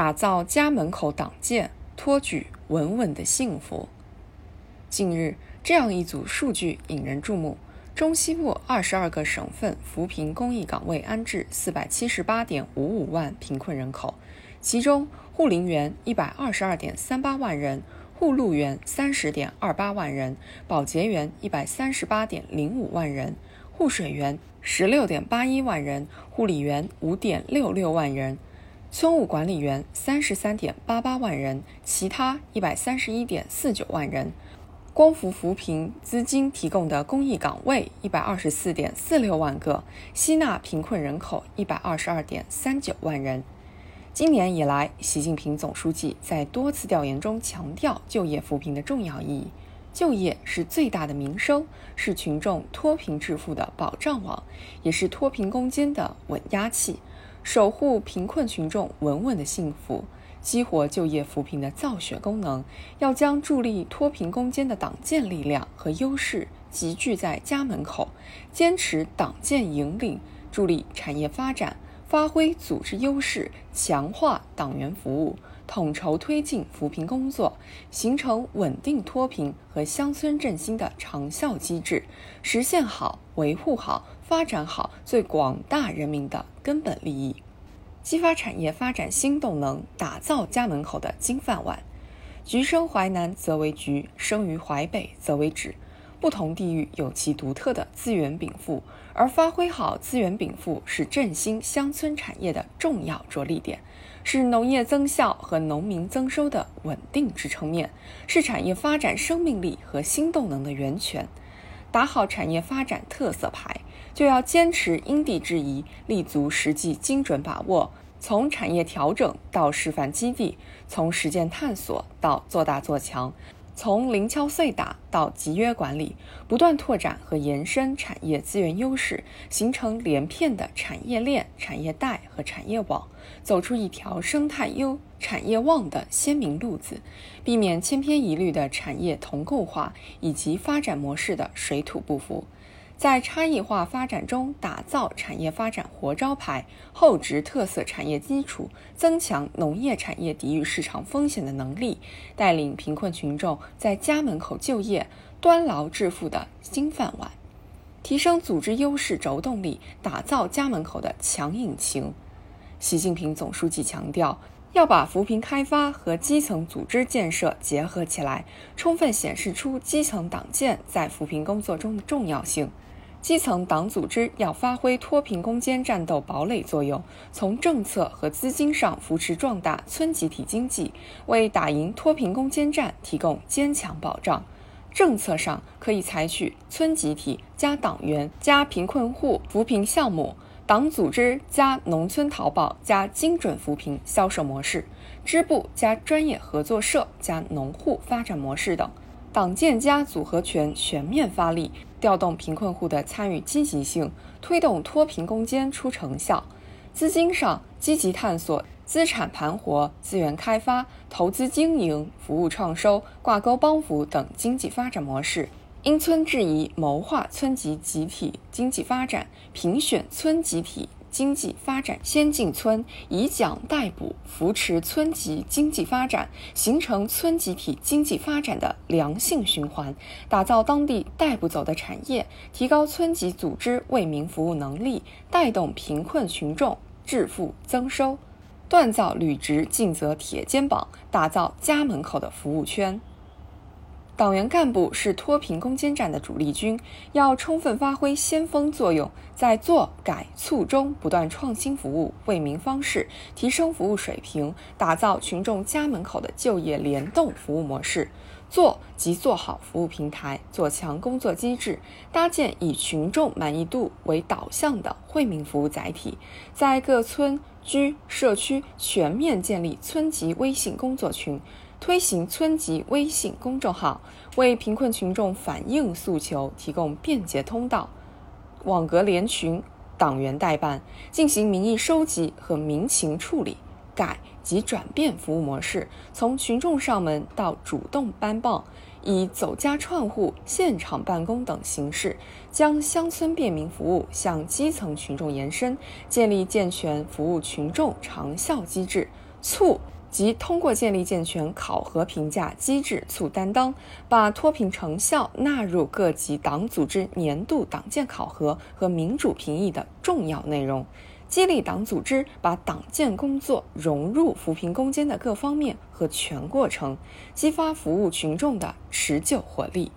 打造家门口党建，托举稳稳的幸福。近日，这样一组数据引人注目：中西部二十二个省份扶贫公益岗位安置四百七十八点五五万贫困人口，其中护林员一百二十二点三八万人。护路员三十点二八万人，保洁员一百三十八点零五万人，护水员十六点八一万人，护理员五点六六万人，村务管理员三十三点八八万人，其他一百三十一点四九万人。光伏扶贫资金提供的公益岗位一百二十四点四六万个，吸纳贫困人口一百二十二点三九万人。今年以来，习近平总书记在多次调研中强调就业扶贫的重要意义。就业是最大的民生，是群众脱贫致富的保障网，也是脱贫攻坚的稳压器。守护贫困群众稳稳的幸福，激活就业扶贫的造血功能，要将助力脱贫攻坚的党建力量和优势集聚在家门口，坚持党建引领，助力产业发展。发挥组织优势，强化党员服务，统筹推进扶贫工作，形成稳定脱贫和乡村振兴的长效机制，实现好、维护好、发展好最广大人民的根本利益，激发产业发展新动能，打造家门口的金饭碗。橘生淮南则为橘，生于淮北则为枳。不同地域有其独特的资源禀赋，而发挥好资源禀赋是振兴乡村产业的重要着力点，是农业增效和农民增收的稳定支撑面，是产业发展生命力和新动能的源泉。打好产业发展特色牌，就要坚持因地制宜，立足实际，精准把握。从产业调整到示范基地，从实践探索到做大做强。从零敲碎打到集约管理，不断拓展和延伸产业资源优势，形成连片的产业链、产业带和产业网，走出一条生态优、产业旺的鲜明路子，避免千篇一律的产业同构化以及发展模式的水土不服。在差异化发展中打造产业发展活招牌、厚植特色产业基础，增强农业产业抵御市场风险的能力，带领贫困群众在家门口就业、端牢致富的新饭碗，提升组织优势轴动力，打造家门口的强引擎。习近平总书记强调，要把扶贫开发和基层组织建设结合起来，充分显示出基层党建在扶贫工作中的重要性。基层党组织要发挥脱贫攻坚战斗堡垒作用，从政策和资金上扶持壮大村集体经济，为打赢脱贫攻坚战提供坚强保障。政策上可以采取村集体加党员加贫困户扶贫项目，党组织加农村淘宝加精准扶贫销售模式，支部加专业合作社加农户发展模式等。党建加组合拳全面发力，调动贫困户的参与积极性，推动脱贫攻坚出成效。资金上积极探索资产盘活、资源开发、投资经营、服务创收、挂钩帮扶等经济发展模式，因村制宜谋划村级集体经济发展，评选村集体。经济发展先进村，以奖代补，扶持村级经济发展，形成村集体经济发展的良性循环，打造当地带不走的产业，提高村级组织为民服务能力，带动贫困群众致富增收，锻造履职尽责铁肩膀，打造家门口的服务圈。党员干部是脱贫攻坚战的主力军，要充分发挥先锋作用，在做改促中不断创新服务、为民方式，提升服务水平，打造群众家门口的就业联动服务模式。做即做好服务平台，做强工作机制，搭建以群众满意度为导向的惠民服务载体，在各村居社区全面建立村级微信工作群。推行村级微信公众号，为贫困群众反映诉求提供便捷通道；网格联群，党员代办，进行民意收集和民情处理。改及转变服务模式，从群众上门到主动搬报，以走家串户、现场办公等形式，将乡村便民服务向基层群众延伸，建立健全服务群众长效机制。促即通过建立健全考核评价机制，促担当，把脱贫成效纳入各级党组织年度党建考核和民主评议的重要内容，激励党组织把党建工作融入扶贫攻坚的各方面和全过程，激发服务群众的持久活力。